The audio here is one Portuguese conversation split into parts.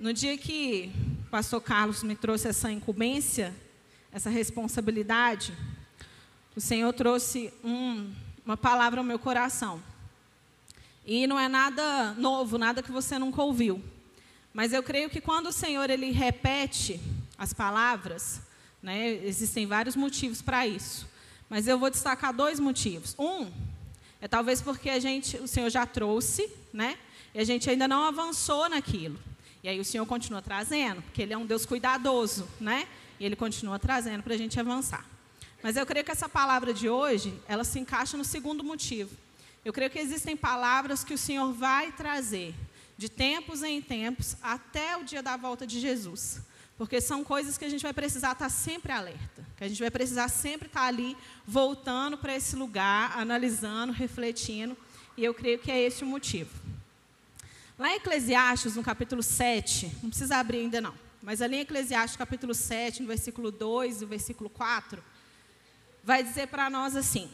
No dia que o pastor Carlos me trouxe essa incumbência, essa responsabilidade, o Senhor trouxe um, uma palavra ao meu coração. E não é nada novo, nada que você nunca ouviu. Mas eu creio que quando o Senhor ele repete as palavras, né, existem vários motivos para isso. Mas eu vou destacar dois motivos. Um é talvez porque a gente, o Senhor já trouxe, né? E a gente ainda não avançou naquilo. E aí o Senhor continua trazendo, porque Ele é um Deus cuidadoso, né? E Ele continua trazendo para a gente avançar. Mas eu creio que essa palavra de hoje, ela se encaixa no segundo motivo. Eu creio que existem palavras que o Senhor vai trazer de tempos em tempos até o dia da volta de Jesus. Porque são coisas que a gente vai precisar estar sempre alerta, que a gente vai precisar sempre estar ali voltando para esse lugar, analisando, refletindo, e eu creio que é esse o motivo. Lá em Eclesiastes, no capítulo 7, não precisa abrir ainda não, mas ali em Eclesiastes, capítulo 7, no versículo 2 e versículo 4, vai dizer para nós assim: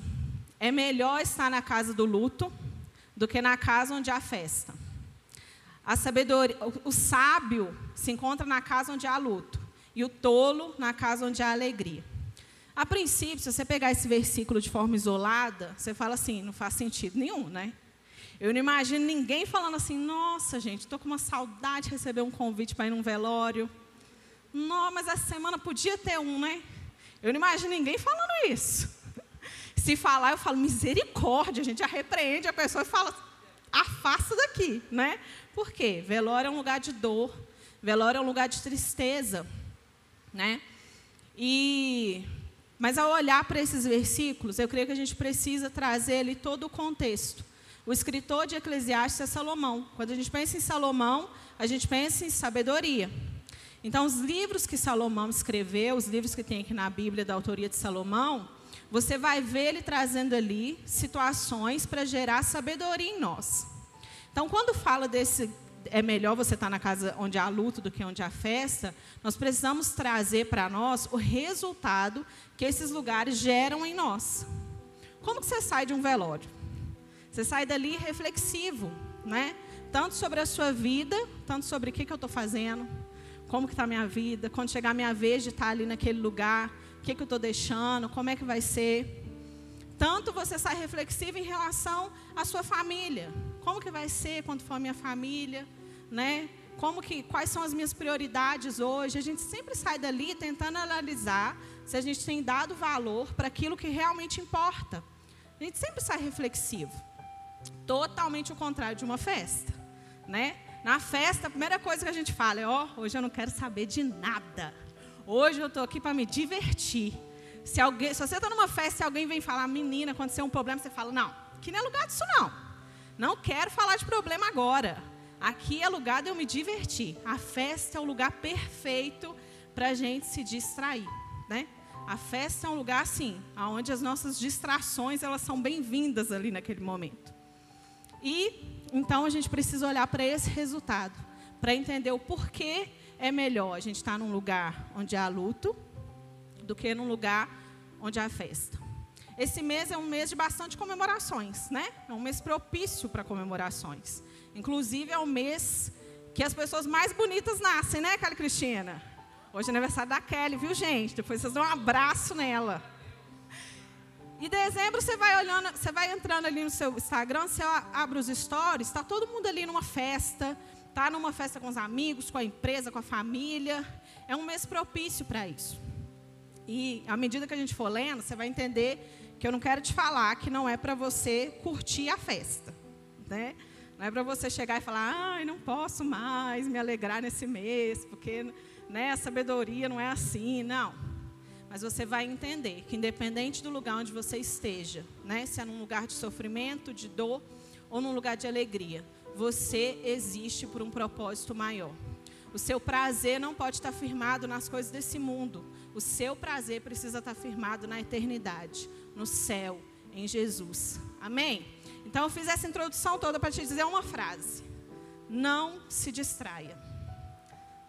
é melhor estar na casa do luto do que na casa onde há festa. A sabedoria, o, o sábio se encontra na casa onde há luto e o tolo na casa onde há alegria. A princípio, se você pegar esse versículo de forma isolada, você fala assim, não faz sentido nenhum, né? Eu não imagino ninguém falando assim, nossa, gente, estou com uma saudade de receber um convite para ir num velório. Não, mas essa semana podia ter um, né? Eu não imagino ninguém falando isso. Se falar, eu falo, misericórdia, a gente já repreende a pessoa e fala, afasta daqui, né? Por quê? Velório é um lugar de dor, velório é um lugar de tristeza, né? E mas ao olhar para esses versículos, eu creio que a gente precisa trazer ali todo o contexto. O escritor de Eclesiastes é Salomão. Quando a gente pensa em Salomão, a gente pensa em sabedoria. Então, os livros que Salomão escreveu, os livros que tem aqui na Bíblia da autoria de Salomão, você vai ver ele trazendo ali situações para gerar sabedoria em nós. Então, quando fala desse é melhor você estar na casa onde há luto do que onde há festa, nós precisamos trazer para nós o resultado que esses lugares geram em nós. Como que você sai de um velório? Você sai dali reflexivo, né? Tanto sobre a sua vida, tanto sobre o que, que eu estou fazendo, como que está a minha vida, quando chegar a minha vez de estar ali naquele lugar, o que, que eu estou deixando, como é que vai ser. Tanto você sai reflexivo em relação à sua família. Como que vai ser quando for a minha família, né? Como que, quais são as minhas prioridades hoje? A gente sempre sai dali tentando analisar se a gente tem dado valor para aquilo que realmente importa. A gente sempre sai reflexivo. Totalmente o contrário de uma festa, né? Na festa, a primeira coisa que a gente fala é: ó, oh, hoje eu não quero saber de nada. Hoje eu estou aqui para me divertir. Se, alguém, se você está numa festa e alguém vem falar, menina, aconteceu um problema, você fala, não, aqui não é lugar disso não. Não quero falar de problema agora. Aqui é lugar de eu me divertir. A festa é o lugar perfeito para a gente se distrair, né? A festa é um lugar assim, onde as nossas distrações elas são bem-vindas ali naquele momento. E então a gente precisa olhar para esse resultado, para entender o porquê é melhor a gente estar tá num lugar onde há luto, do que num lugar onde há festa. Esse mês é um mês de bastante comemorações, né? É um mês propício para comemorações. Inclusive é o mês que as pessoas mais bonitas nascem, né, Kelly Cristina? Hoje é aniversário da Kelly, viu, gente? Depois vocês dão um abraço nela. Em dezembro você vai olhando, você vai entrando ali no seu Instagram, você abre os stories, está todo mundo ali numa festa, está numa festa com os amigos, com a empresa, com a família. É um mês propício para isso. E à medida que a gente for lendo, você vai entender que eu não quero te falar que não é para você curtir a festa, né? Não é para você chegar e falar, ai, não posso mais me alegrar nesse mês, porque né, a sabedoria não é assim, não. Mas você vai entender que independente do lugar onde você esteja, né, se é num lugar de sofrimento, de dor ou num lugar de alegria, você existe por um propósito maior. O seu prazer não pode estar firmado nas coisas desse mundo. O seu prazer precisa estar firmado na eternidade, no céu, em Jesus. Amém? Então eu fiz essa introdução toda para te dizer uma frase. Não se distraia.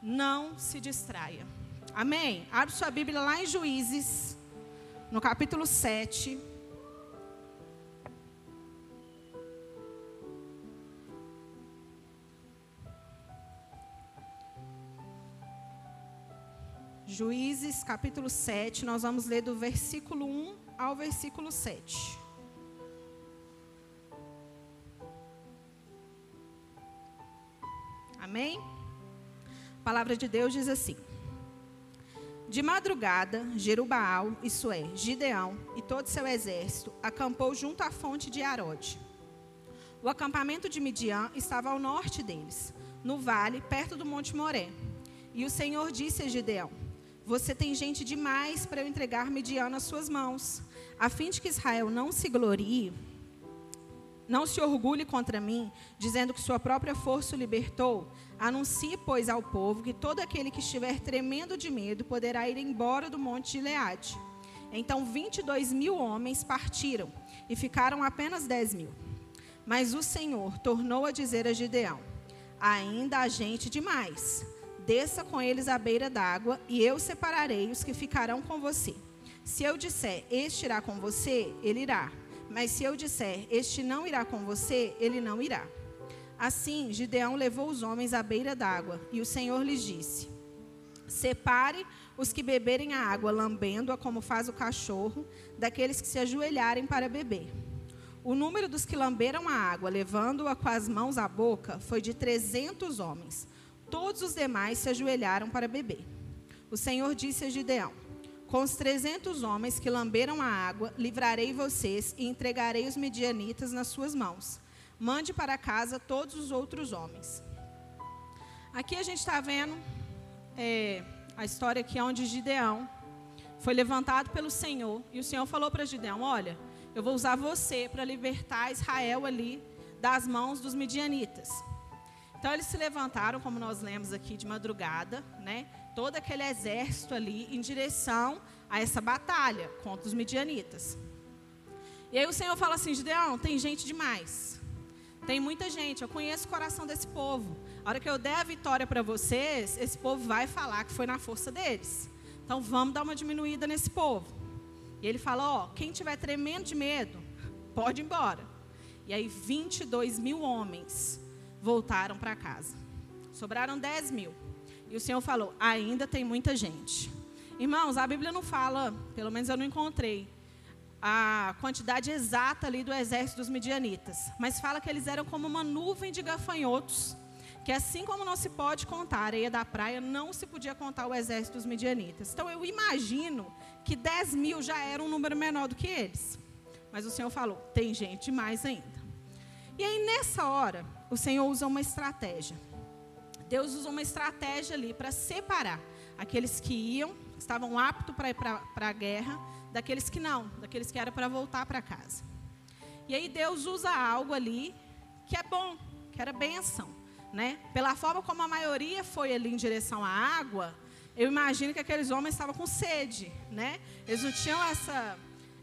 Não se distraia. Amém? Abre sua Bíblia lá em Juízes, no capítulo 7. Juízes, capítulo 7, nós vamos ler do versículo 1 ao versículo 7. Amém? A palavra de Deus diz assim: De madrugada, Jerubaal, isso é, Gideão e todo seu exército, acampou junto à fonte de Arode. O acampamento de Midian estava ao norte deles, no vale, perto do Monte Moré. E o Senhor disse a Gideão: Você tem gente demais para eu entregar Midian nas suas mãos, a fim de que Israel não se glorie não se orgulhe contra mim, dizendo que sua própria força o libertou. Anuncie, pois, ao povo que todo aquele que estiver tremendo de medo poderá ir embora do monte de Leade. Então, 22 mil homens partiram e ficaram apenas 10 mil. Mas o Senhor tornou a dizer a Gideão: Ainda há gente demais. Desça com eles à beira d'água, e eu separarei os que ficarão com você. Se eu disser, Este irá com você, ele irá. Mas se eu disser, este não irá com você, ele não irá. Assim, Gideão levou os homens à beira d'água, e o Senhor lhes disse: Separe os que beberem a água, lambendo-a como faz o cachorro, daqueles que se ajoelharem para beber. O número dos que lamberam a água, levando-a com as mãos à boca, foi de trezentos homens. Todos os demais se ajoelharam para beber. O Senhor disse a Gideão: com os trezentos homens que lamberam a água, livrarei vocês e entregarei os medianitas nas suas mãos. Mande para casa todos os outros homens. Aqui a gente está vendo é, a história aqui onde Gideão foi levantado pelo Senhor e o Senhor falou para Gideão: Olha, eu vou usar você para libertar Israel ali das mãos dos medianitas. Então eles se levantaram, como nós lemos aqui de madrugada, né? Todo aquele exército ali em direção a essa batalha contra os midianitas. E aí o Senhor fala assim: Gideão, tem gente demais. Tem muita gente, eu conheço o coração desse povo. A hora que eu der a vitória para vocês, esse povo vai falar que foi na força deles. Então vamos dar uma diminuída nesse povo. E ele fala: Ó, quem tiver tremendo de medo, pode ir embora. E aí 22 mil homens voltaram para casa. Sobraram 10 mil. E o Senhor falou: ainda tem muita gente. Irmãos, a Bíblia não fala, pelo menos eu não encontrei, a quantidade exata ali do exército dos midianitas, mas fala que eles eram como uma nuvem de gafanhotos, que assim como não se pode contar a areia da praia, não se podia contar o exército dos midianitas. Então eu imagino que 10 mil já era um número menor do que eles. Mas o Senhor falou: tem gente mais ainda. E aí nessa hora, o Senhor usa uma estratégia. Deus usou uma estratégia ali para separar aqueles que iam, estavam aptos para ir para a guerra, daqueles que não, daqueles que era para voltar para casa. E aí Deus usa algo ali que é bom, que era benção, né? Pela forma como a maioria foi ali em direção à água, eu imagino que aqueles homens estavam com sede, né? Eles não tinham essa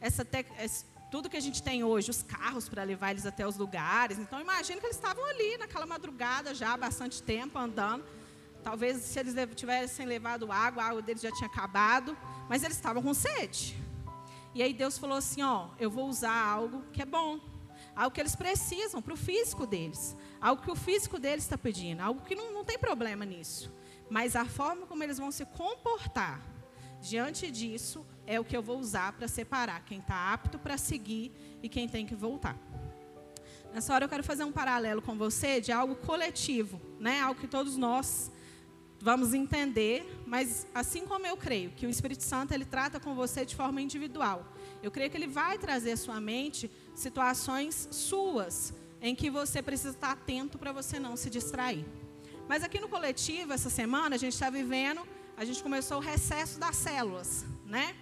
essa, essa tudo que a gente tem hoje, os carros para levar eles até os lugares. Então, imagino que eles estavam ali naquela madrugada já há bastante tempo andando. Talvez se eles tivessem levado água, a água deles já tinha acabado, mas eles estavam com sede. E aí Deus falou assim: Ó, eu vou usar algo que é bom, algo que eles precisam para o físico deles, algo que o físico deles está pedindo, algo que não, não tem problema nisso. Mas a forma como eles vão se comportar diante disso é o que eu vou usar para separar quem está apto para seguir e quem tem que voltar. Nessa hora eu quero fazer um paralelo com você de algo coletivo, né? Algo que todos nós vamos entender, mas assim como eu creio que o Espírito Santo ele trata com você de forma individual, eu creio que ele vai trazer à sua mente situações suas em que você precisa estar atento para você não se distrair. Mas aqui no coletivo essa semana a gente está vivendo, a gente começou o recesso das células, né?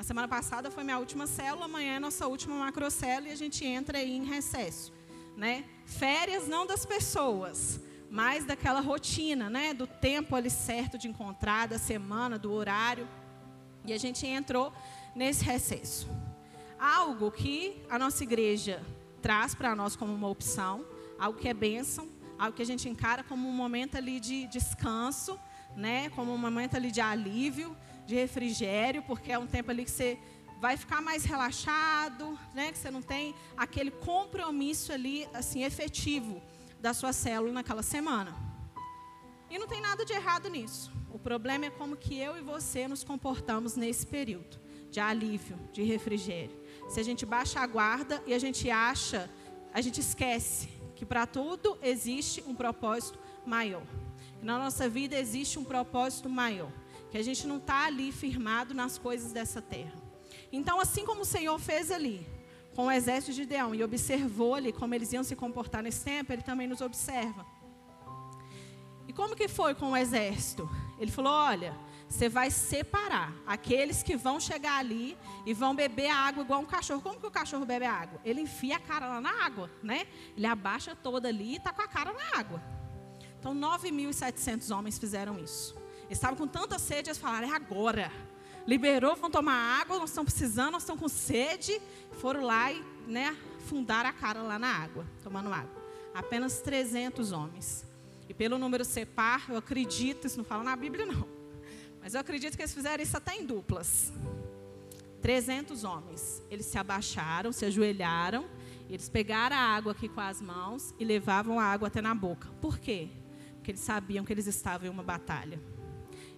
Na semana passada foi minha última célula, amanhã é nossa última macrocélula e a gente entra aí em recesso. Né? Férias não das pessoas, mas daquela rotina, né? do tempo ali certo de encontrar, da semana, do horário. E a gente entrou nesse recesso. Algo que a nossa igreja traz para nós como uma opção, algo que é bênção, algo que a gente encara como um momento ali de descanso, né? como um momento ali de alívio, de refrigério, porque é um tempo ali que você vai ficar mais relaxado, né? Que você não tem aquele compromisso ali, assim, efetivo da sua célula naquela semana. E não tem nada de errado nisso. O problema é como que eu e você nos comportamos nesse período de alívio, de refrigério. Se a gente baixa a guarda e a gente acha, a gente esquece que para tudo existe um propósito maior. Na nossa vida existe um propósito maior. Que a gente não está ali firmado nas coisas dessa terra. Então, assim como o Senhor fez ali, com o exército de Deão, e observou ali como eles iam se comportar nesse tempo, Ele também nos observa. E como que foi com o exército? Ele falou: olha, você vai separar aqueles que vão chegar ali e vão beber a água igual um cachorro. Como que o cachorro bebe a água? Ele enfia a cara lá na água, né? Ele abaixa toda ali e está com a cara na água. Então, 9.700 homens fizeram isso. Eles estavam com tanta sede, eles falaram: é agora. Liberou, vão tomar água, nós estamos precisando, nós estamos com sede. Foram lá e né, fundaram a cara lá na água, tomando água. Apenas 300 homens. E pelo número separ, eu acredito, isso não fala na Bíblia não. Mas eu acredito que eles fizeram isso até em duplas. 300 homens. Eles se abaixaram, se ajoelharam, eles pegaram a água aqui com as mãos e levavam a água até na boca. Por quê? Porque eles sabiam que eles estavam em uma batalha.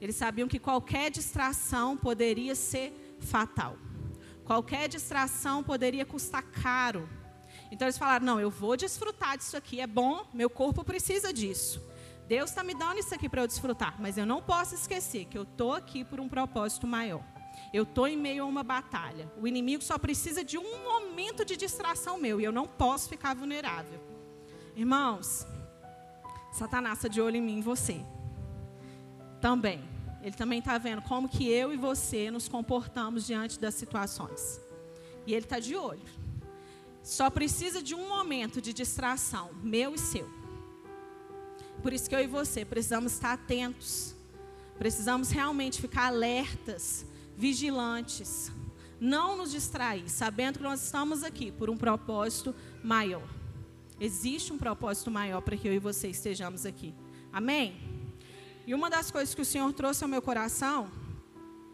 Eles sabiam que qualquer distração poderia ser fatal. Qualquer distração poderia custar caro. Então eles falaram: não, eu vou desfrutar disso aqui, é bom, meu corpo precisa disso. Deus está me dando isso aqui para eu desfrutar, mas eu não posso esquecer que eu estou aqui por um propósito maior. Eu estou em meio a uma batalha. O inimigo só precisa de um momento de distração meu e eu não posso ficar vulnerável. Irmãos, Satanás está de olho em mim e você. Também. Ele também está vendo como que eu e você nos comportamos diante das situações. E ele está de olho. Só precisa de um momento de distração, meu e seu. Por isso que eu e você precisamos estar atentos. Precisamos realmente ficar alertas, vigilantes. Não nos distrair, sabendo que nós estamos aqui por um propósito maior. Existe um propósito maior para que eu e você estejamos aqui. Amém? E uma das coisas que o Senhor trouxe ao meu coração,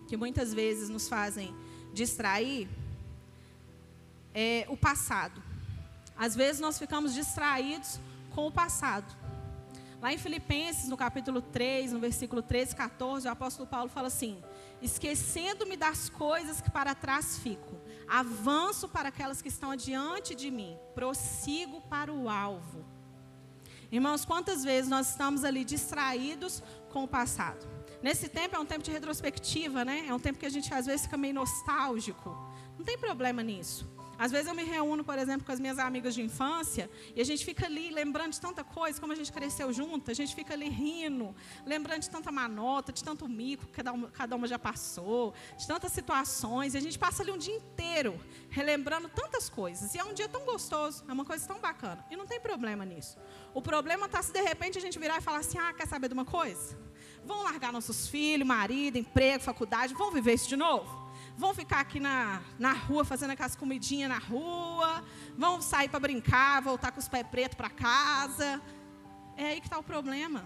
que muitas vezes nos fazem distrair, é o passado. Às vezes nós ficamos distraídos com o passado. Lá em Filipenses, no capítulo 3, no versículo 13 e 14, o apóstolo Paulo fala assim: Esquecendo-me das coisas que para trás fico, avanço para aquelas que estão adiante de mim, prossigo para o alvo Irmãos, quantas vezes nós estamos ali distraídos com o passado? Nesse tempo é um tempo de retrospectiva, né? É um tempo que a gente às vezes fica meio nostálgico. Não tem problema nisso. Às vezes eu me reúno, por exemplo, com as minhas amigas de infância e a gente fica ali lembrando de tanta coisa, como a gente cresceu junto, a gente fica ali rindo, lembrando de tanta manota, de tanto mico que cada uma, cada uma já passou, de tantas situações, e a gente passa ali um dia inteiro relembrando tantas coisas. E é um dia tão gostoso, é uma coisa tão bacana. E não tem problema nisso. O problema está se de repente a gente virar e falar assim: ah, quer saber de uma coisa? Vão largar nossos filhos, marido, emprego, faculdade, vão viver isso de novo? Vão ficar aqui na, na rua fazendo aquelas comidinhas na rua, vão sair para brincar, voltar com os pés pretos para casa. É aí que está o problema.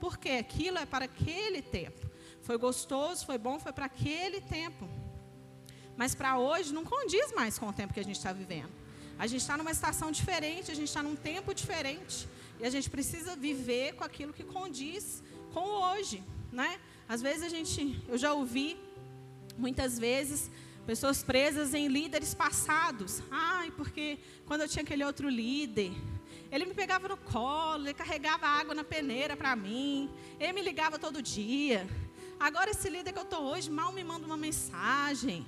Porque aquilo é para aquele tempo. Foi gostoso, foi bom, foi para aquele tempo. Mas para hoje não condiz mais com o tempo que a gente está vivendo. A gente está numa estação diferente, a gente está num tempo diferente. E a gente precisa viver com aquilo que condiz com o hoje. Né? Às vezes a gente, eu já ouvi Muitas vezes, pessoas presas em líderes passados. Ai, porque quando eu tinha aquele outro líder, ele me pegava no colo, ele carregava água na peneira para mim, ele me ligava todo dia. Agora, esse líder que eu estou hoje mal me manda uma mensagem.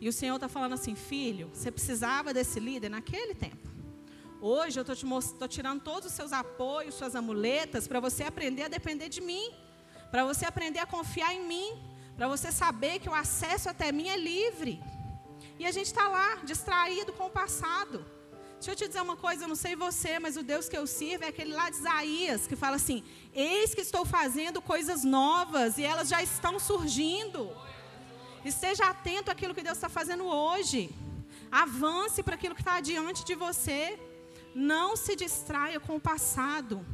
E o Senhor está falando assim, filho, você precisava desse líder naquele tempo. Hoje eu estou te tirando todos os seus apoios, suas amuletas, para você aprender a depender de mim, para você aprender a confiar em mim, para você saber que o acesso até mim é livre. E a gente está lá, distraído com o passado. Deixa eu te dizer uma coisa, eu não sei você, mas o Deus que eu sirvo é aquele lá de Isaías, que fala assim: Eis que estou fazendo coisas novas e elas já estão surgindo. Esteja atento àquilo que Deus está fazendo hoje. Avance para aquilo que está adiante de você. Não se distraia com o passado.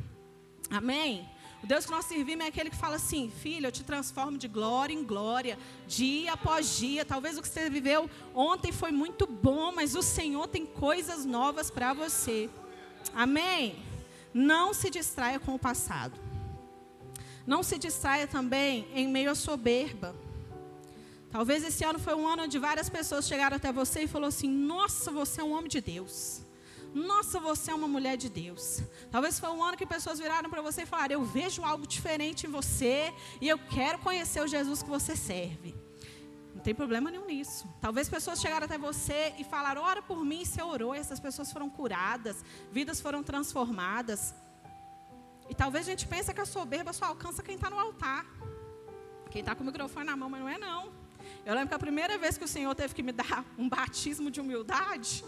Amém? O Deus que nós servimos é aquele que fala assim: Filho, eu te transformo de glória em glória, dia após dia. Talvez o que você viveu ontem foi muito bom, mas o Senhor tem coisas novas para você. Amém? Não se distraia com o passado. Não se distraia também em meio à soberba. Talvez esse ano foi um ano onde várias pessoas chegaram até você e falaram assim: Nossa, você é um homem de Deus. Nossa, você é uma mulher de Deus. Talvez foi um ano que pessoas viraram para você e falaram: Eu vejo algo diferente em você e eu quero conhecer o Jesus que você serve. Não tem problema nenhum nisso. Talvez pessoas chegaram até você e falaram: Ora por mim, você orou, e essas pessoas foram curadas, vidas foram transformadas. E talvez a gente pense que a soberba só alcança quem está no altar. Quem está com o microfone na mão, mas não é não. Eu lembro que a primeira vez que o Senhor teve que me dar um batismo de humildade,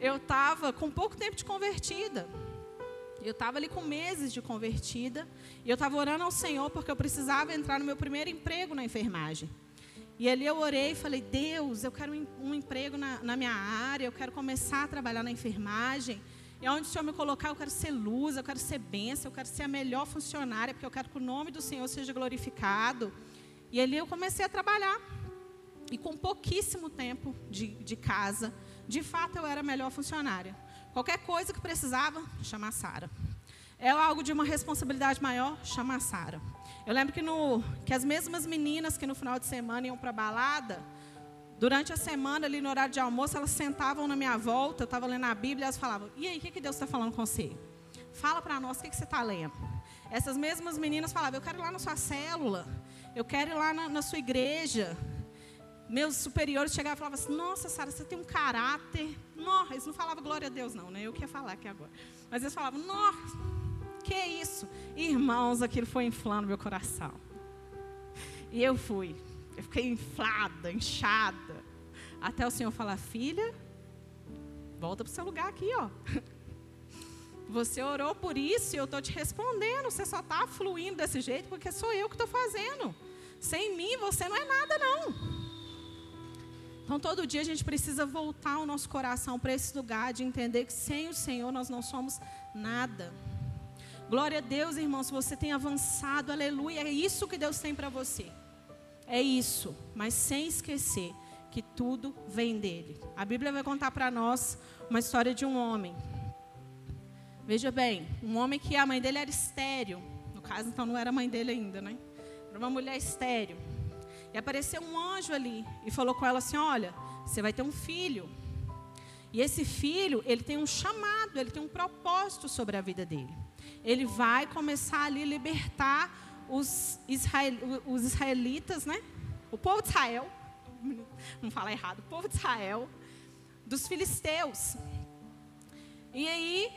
eu estava com pouco tempo de convertida. Eu estava ali com meses de convertida. E eu estava orando ao Senhor porque eu precisava entrar no meu primeiro emprego na enfermagem. E ali eu orei e falei: Deus, eu quero um emprego na, na minha área, eu quero começar a trabalhar na enfermagem. E onde o Senhor me colocar, eu quero ser luz, eu quero ser bênção, eu quero ser a melhor funcionária, porque eu quero que o nome do Senhor seja glorificado. E ali eu comecei a trabalhar. E com pouquíssimo tempo de, de casa, de fato eu era a melhor funcionária. Qualquer coisa que precisava, chamar a Sara. É algo de uma responsabilidade maior, chamar a Sara. Eu lembro que, no, que as mesmas meninas que no final de semana iam para a balada, Durante a semana, ali no horário de almoço, elas sentavam na minha volta, eu estava lendo a Bíblia, e elas falavam: E aí, o que, que Deus está falando com você? Fala para nós, o que, que você está lendo? Essas mesmas meninas falavam: Eu quero ir lá na sua célula, eu quero ir lá na, na sua igreja. Meus superiores chegavam e falavam assim: Nossa, Sara, você tem um caráter. Nossa, eles não falavam glória a Deus, não, né? Eu que ia falar aqui agora. Mas eles falavam: Nossa, que isso? Irmãos, aquilo foi inflando meu coração. E eu fui. Eu fiquei inflada, inchada. Até o Senhor falar, filha, volta para o seu lugar aqui, ó. Você orou por isso e eu estou te respondendo. Você só está fluindo desse jeito porque sou eu que estou fazendo. Sem mim você não é nada, não. Então todo dia a gente precisa voltar o nosso coração para esse lugar de entender que sem o Senhor nós não somos nada. Glória a Deus, irmão, se você tem avançado, aleluia, é isso que Deus tem para você. É isso, mas sem esquecer que tudo vem dele. A Bíblia vai contar para nós uma história de um homem. Veja bem, um homem que a mãe dele era estéreo. No caso, então, não era mãe dele ainda, né? Era uma mulher estéreo. E apareceu um anjo ali e falou com ela assim: Olha, você vai ter um filho. E esse filho, ele tem um chamado, ele tem um propósito sobre a vida dele. Ele vai começar ali a libertar os, israel, os israelitas, né? O povo de Israel, não falar errado, o povo de Israel, dos filisteus. E aí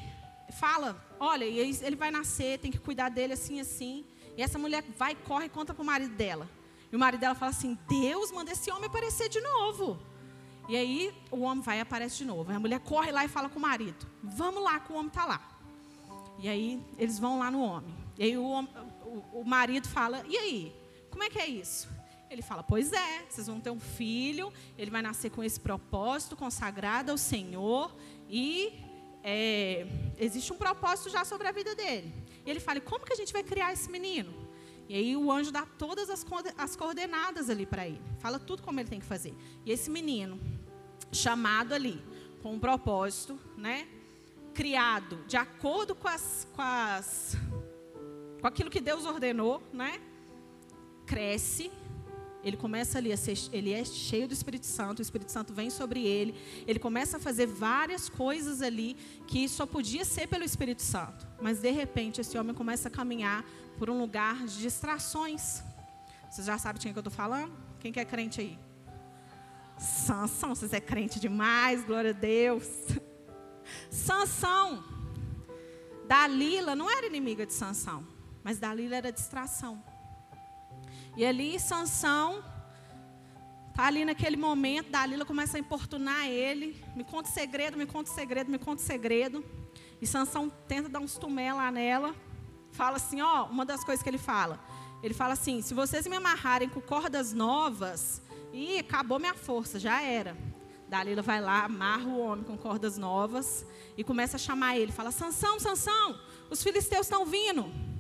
fala, olha, ele vai nascer, tem que cuidar dele assim, assim. E essa mulher vai, corre e conta para o marido dela. E o marido dela fala assim: Deus manda esse homem aparecer de novo. E aí o homem vai e aparece de novo. A mulher corre lá e fala com o marido: Vamos lá, que o homem está lá. E aí eles vão lá no homem. E aí o, o, o marido fala: E aí? Como é que é isso? Ele fala: Pois é, vocês vão ter um filho, ele vai nascer com esse propósito consagrado ao Senhor e é, existe um propósito já sobre a vida dele. E ele fala: Como que a gente vai criar esse menino? E aí o anjo dá todas as, as coordenadas ali para ele, fala tudo como ele tem que fazer. E esse menino, chamado ali, com um propósito, né? Criado de acordo com as, com as com aquilo que Deus ordenou, né? Cresce. Ele começa ali a ser, ele é cheio do Espírito Santo, o Espírito Santo vem sobre ele, ele começa a fazer várias coisas ali que só podia ser pelo Espírito Santo. Mas de repente esse homem começa a caminhar por um lugar de distrações. Vocês já sabem de quem que eu estou falando? Quem que é crente aí? Sansão, vocês é crente demais, glória a Deus. Sansão. Dalila não era inimiga de Sansão. Mas Dalila era distração. E ali Sansão tá ali naquele momento, Dalila começa a importunar ele, me conta segredo, me conta segredo, me conta segredo. E Sansão tenta dar uns tumé lá nela. Fala assim, ó, uma das coisas que ele fala. Ele fala assim: "Se vocês me amarrarem com cordas novas, e acabou minha força, já era." Dalila vai lá, amarra o homem com cordas novas e começa a chamar ele. Fala: Sansão, Sansão, os filisteus estão vindo.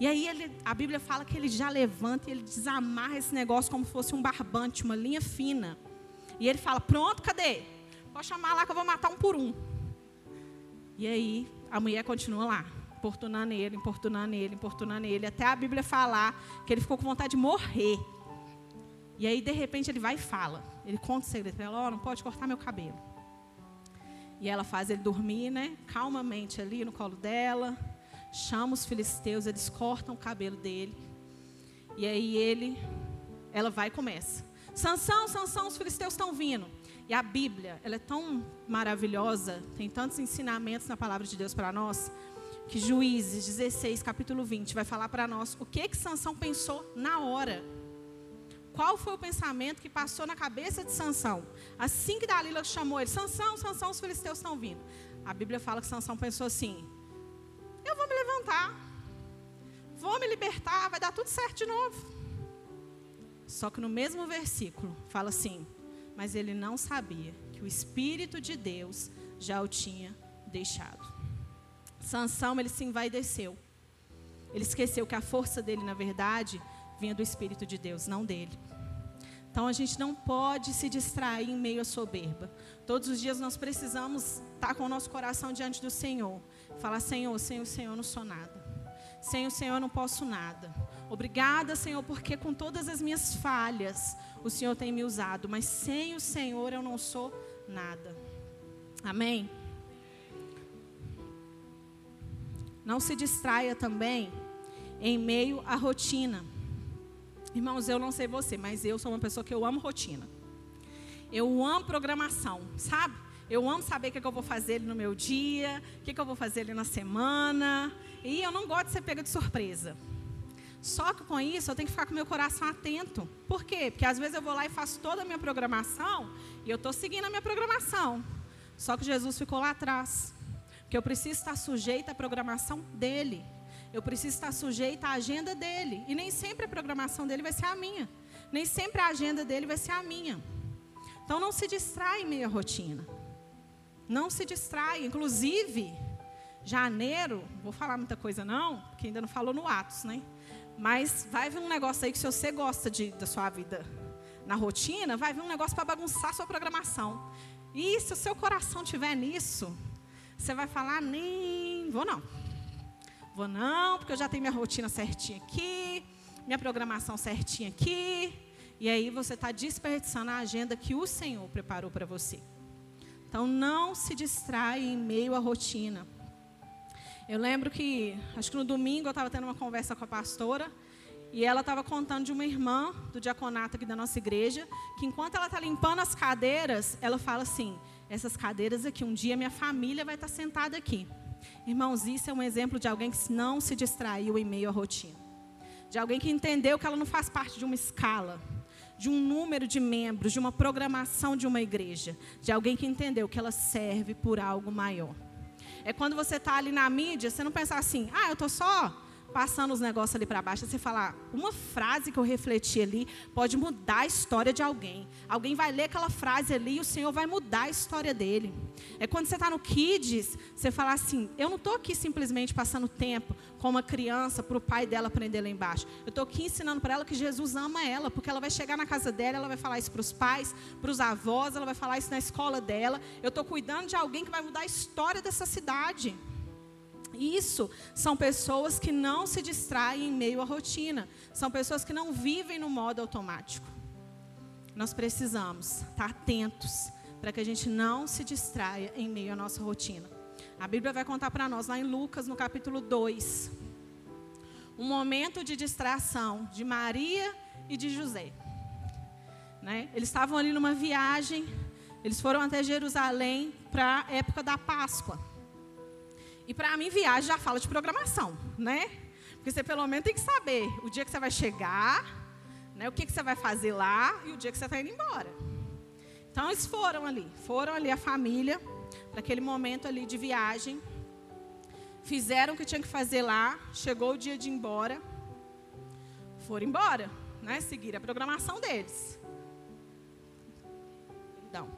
E aí ele, a Bíblia fala que ele já levanta e ele desamarra esse negócio como se fosse um barbante, uma linha fina. E ele fala: Pronto, cadê? Pode chamar lá que eu vou matar um por um. E aí a mulher continua lá, importunando ele, importunando ele, importunando ele, até a Bíblia falar que ele ficou com vontade de morrer. E aí, de repente, ele vai e fala. Ele conta o segredo para ela: oh, não pode cortar meu cabelo. E ela faz ele dormir, né? Calmamente ali no colo dela. Chama os filisteus, eles cortam o cabelo dele. E aí ele, ela vai e começa. Sansão, Sansão, os filisteus estão vindo. E a Bíblia, ela é tão maravilhosa, tem tantos ensinamentos na palavra de Deus para nós, que Juízes 16, capítulo 20, vai falar para nós o que que Sansão pensou na hora. Qual foi o pensamento que passou na cabeça de Sansão? Assim que Dalila chamou ele, Sansão, Sansão, os filisteus estão vindo. A Bíblia fala que Sansão pensou assim: Eu vou me levantar, vou me libertar, vai dar tudo certo de novo. Só que no mesmo versículo fala assim: Mas ele não sabia que o Espírito de Deus já o tinha deixado. Sansão, ele se envaideceu. Ele esqueceu que a força dele, na verdade, vinha do Espírito de Deus, não dele. Então a gente não pode se distrair em meio à soberba. Todos os dias nós precisamos estar com o nosso coração diante do Senhor. Falar, Senhor, sem o Senhor não sou nada. Sem o Senhor não posso nada. Obrigada, Senhor, porque com todas as minhas falhas, o Senhor tem me usado. Mas sem o Senhor eu não sou nada. Amém? Não se distraia também em meio à rotina. Irmãos, eu não sei você, mas eu sou uma pessoa que eu amo rotina. Eu amo programação, sabe? Eu amo saber o que, é que eu vou fazer no meu dia, o que, é que eu vou fazer ali na semana. E eu não gosto de ser pega de surpresa. Só que com isso eu tenho que ficar com meu coração atento. Por quê? Porque às vezes eu vou lá e faço toda a minha programação e eu estou seguindo a minha programação. Só que Jesus ficou lá atrás. Porque eu preciso estar sujeita à programação dele. Eu preciso estar sujeita à agenda dele. E nem sempre a programação dele vai ser a minha. Nem sempre a agenda dele vai ser a minha. Então não se distrai em meio à rotina. Não se distrai. Inclusive, janeiro, vou falar muita coisa não, porque ainda não falou no Atos, né? Mas vai vir um negócio aí que se você gosta de, da sua vida na rotina, vai vir um negócio para bagunçar a sua programação. E se o seu coração tiver nisso, você vai falar, nem vou não. Vou não, porque eu já tenho minha rotina certinha aqui, minha programação certinha aqui. E aí você está desperdiçando a agenda que o Senhor preparou para você. Então não se distrai em meio à rotina. Eu lembro que, acho que no domingo eu estava tendo uma conversa com a pastora. E ela estava contando de uma irmã do diaconato aqui da nossa igreja, que enquanto ela está limpando as cadeiras, ela fala assim: essas cadeiras aqui, um dia minha família vai estar tá sentada aqui. Irmãos, isso é um exemplo de alguém que não se distraiu em meio à rotina. De alguém que entendeu que ela não faz parte de uma escala, de um número de membros, de uma programação de uma igreja. De alguém que entendeu que ela serve por algo maior. É quando você está ali na mídia, você não pensa assim, ah, eu estou só passando os negócios ali para baixo, você falar, uma frase que eu refleti ali pode mudar a história de alguém. Alguém vai ler aquela frase ali e o Senhor vai mudar a história dele. É quando você está no Kids, você fala assim: eu não estou aqui simplesmente passando tempo com uma criança para o pai dela aprender lá embaixo. Eu estou aqui ensinando para ela que Jesus ama ela, porque ela vai chegar na casa dela, ela vai falar isso para os pais, para os avós, ela vai falar isso na escola dela. Eu estou cuidando de alguém que vai mudar a história dessa cidade. Isso são pessoas que não se distraem em meio à rotina. São pessoas que não vivem no modo automático. Nós precisamos estar atentos para que a gente não se distraia em meio à nossa rotina. A Bíblia vai contar para nós lá em Lucas, no capítulo 2, um momento de distração de Maria e de José. Né? Eles estavam ali numa viagem, eles foram até Jerusalém para a época da Páscoa. E para mim, viagem já fala de programação, né? Porque você pelo menos tem que saber o dia que você vai chegar, né? o que, que você vai fazer lá e o dia que você está indo embora. Então eles foram ali, foram ali a família, para aquele momento ali de viagem. Fizeram o que tinham que fazer lá, chegou o dia de ir embora. Foram embora, né? Seguir a programação deles. Então,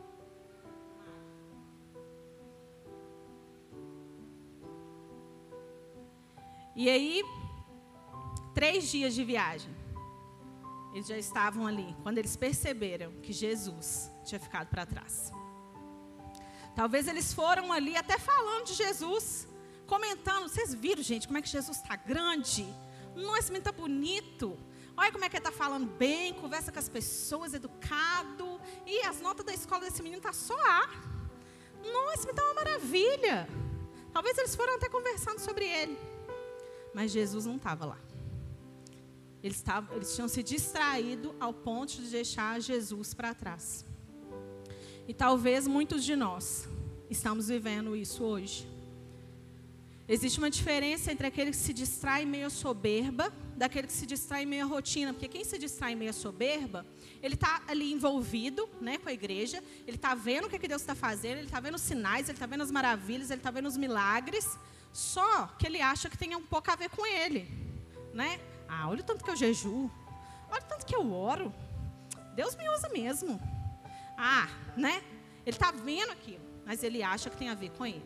E aí, três dias de viagem, eles já estavam ali, quando eles perceberam que Jesus tinha ficado para trás. Talvez eles foram ali até falando de Jesus, comentando. Vocês viram, gente, como é que Jesus está grande? Nossa, esse menino está bonito. Olha como é que ele está falando bem, conversa com as pessoas, educado. E as notas da escola desse menino tá só A. Nossa, menino está uma maravilha. Talvez eles foram até conversando sobre ele. Mas Jesus não estava lá. Eles, tavam, eles tinham se distraído ao ponto de deixar Jesus para trás. E talvez muitos de nós estamos vivendo isso hoje. Existe uma diferença entre aquele que se distrai meio soberba, daquele que se distrai meio rotina. Porque quem se distrai meio soberba, ele está ali envolvido né, com a igreja, ele está vendo o que, que Deus está fazendo, ele está vendo os sinais, ele está vendo as maravilhas, ele está vendo os milagres, só que ele acha que tem um pouco a ver com ele. Né? Ah, olha o tanto que eu jejuo, olha o tanto que eu oro. Deus me usa mesmo. Ah, né? Ele está vendo aquilo, mas ele acha que tem a ver com ele.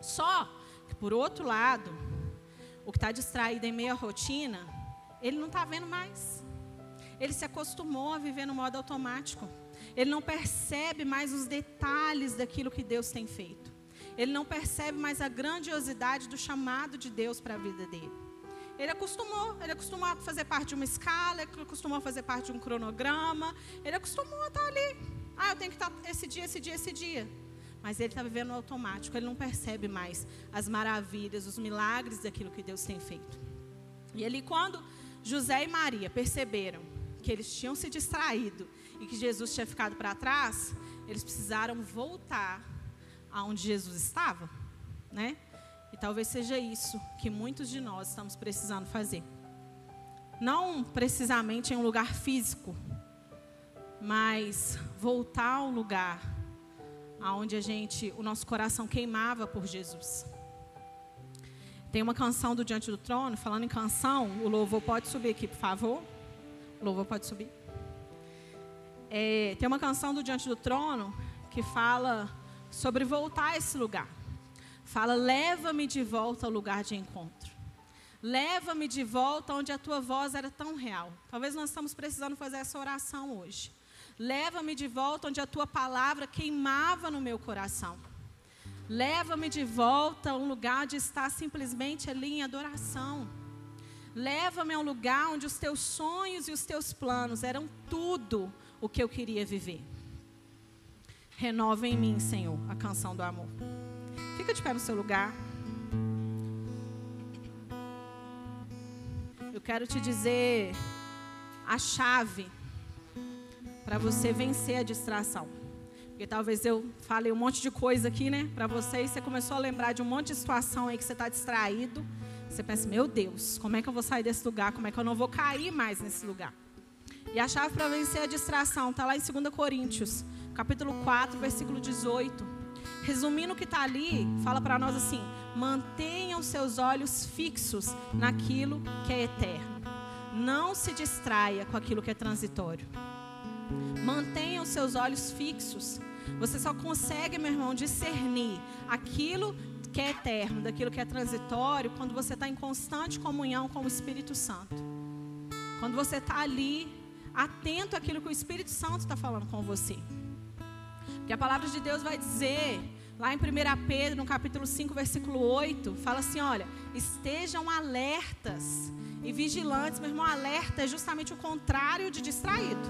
Só que, por outro lado, o que está distraído em meio à rotina, ele não está vendo mais. Ele se acostumou a viver no modo automático. Ele não percebe mais os detalhes daquilo que Deus tem feito. Ele não percebe mais a grandiosidade do chamado de Deus para a vida dele. Ele acostumou, ele acostumou a fazer parte de uma escala, ele acostumou a fazer parte de um cronograma, ele acostumou a estar ali. Ah, eu tenho que estar esse dia, esse dia, esse dia. Mas ele está vivendo no automático, ele não percebe mais as maravilhas, os milagres daquilo que Deus tem feito. E ali, quando José e Maria perceberam que eles tinham se distraído e que Jesus tinha ficado para trás, eles precisaram voltar aonde Jesus estava, né? E talvez seja isso que muitos de nós estamos precisando fazer. Não precisamente em um lugar físico, mas voltar ao lugar aonde a gente, o nosso coração queimava por Jesus. Tem uma canção do Diante do Trono, falando em canção, o louvor pode subir aqui, por favor. O louvor pode subir. É, tem uma canção do Diante do Trono que fala sobre voltar a esse lugar. Fala, leva-me de volta ao lugar de encontro. Leva-me de volta onde a tua voz era tão real. Talvez nós estamos precisando fazer essa oração hoje. Leva-me de volta onde a tua palavra queimava no meu coração. Leva-me de volta a um lugar de estar simplesmente ali em adoração. Leva-me a um lugar onde os teus sonhos e os teus planos eram tudo o que eu queria viver. Renova em mim, Senhor, a canção do amor. Fica de pé no seu lugar. Eu quero te dizer a chave para você vencer a distração. Porque talvez eu falei um monte de coisa aqui, né, para você e você começou a lembrar de um monte de situação aí que você está distraído. Você pensa, meu Deus, como é que eu vou sair desse lugar? Como é que eu não vou cair mais nesse lugar? E a chave para vencer a distração está lá em 2 Coríntios, capítulo 4, versículo 18. Resumindo o que está ali, fala para nós assim: mantenham seus olhos fixos naquilo que é eterno. Não se distraia com aquilo que é transitório. Mantenha os seus olhos fixos. Você só consegue, meu irmão, discernir aquilo que é eterno, daquilo que é transitório, quando você está em constante comunhão com o Espírito Santo. Quando você está ali, atento àquilo que o Espírito Santo está falando com você. Porque a palavra de Deus vai dizer, lá em 1 Pedro, no capítulo 5, versículo 8, fala assim: olha, estejam alertas e vigilantes. Meu irmão, alerta é justamente o contrário de distraído.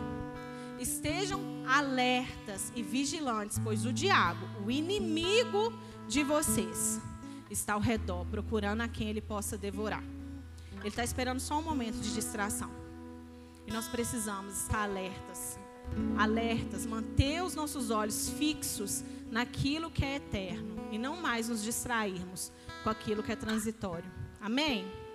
Estejam alertas e vigilantes, pois o diabo, o inimigo de vocês, está ao redor, procurando a quem ele possa devorar. Ele está esperando só um momento de distração. E nós precisamos estar alertas, alertas, manter os nossos olhos fixos naquilo que é eterno e não mais nos distrairmos com aquilo que é transitório. Amém?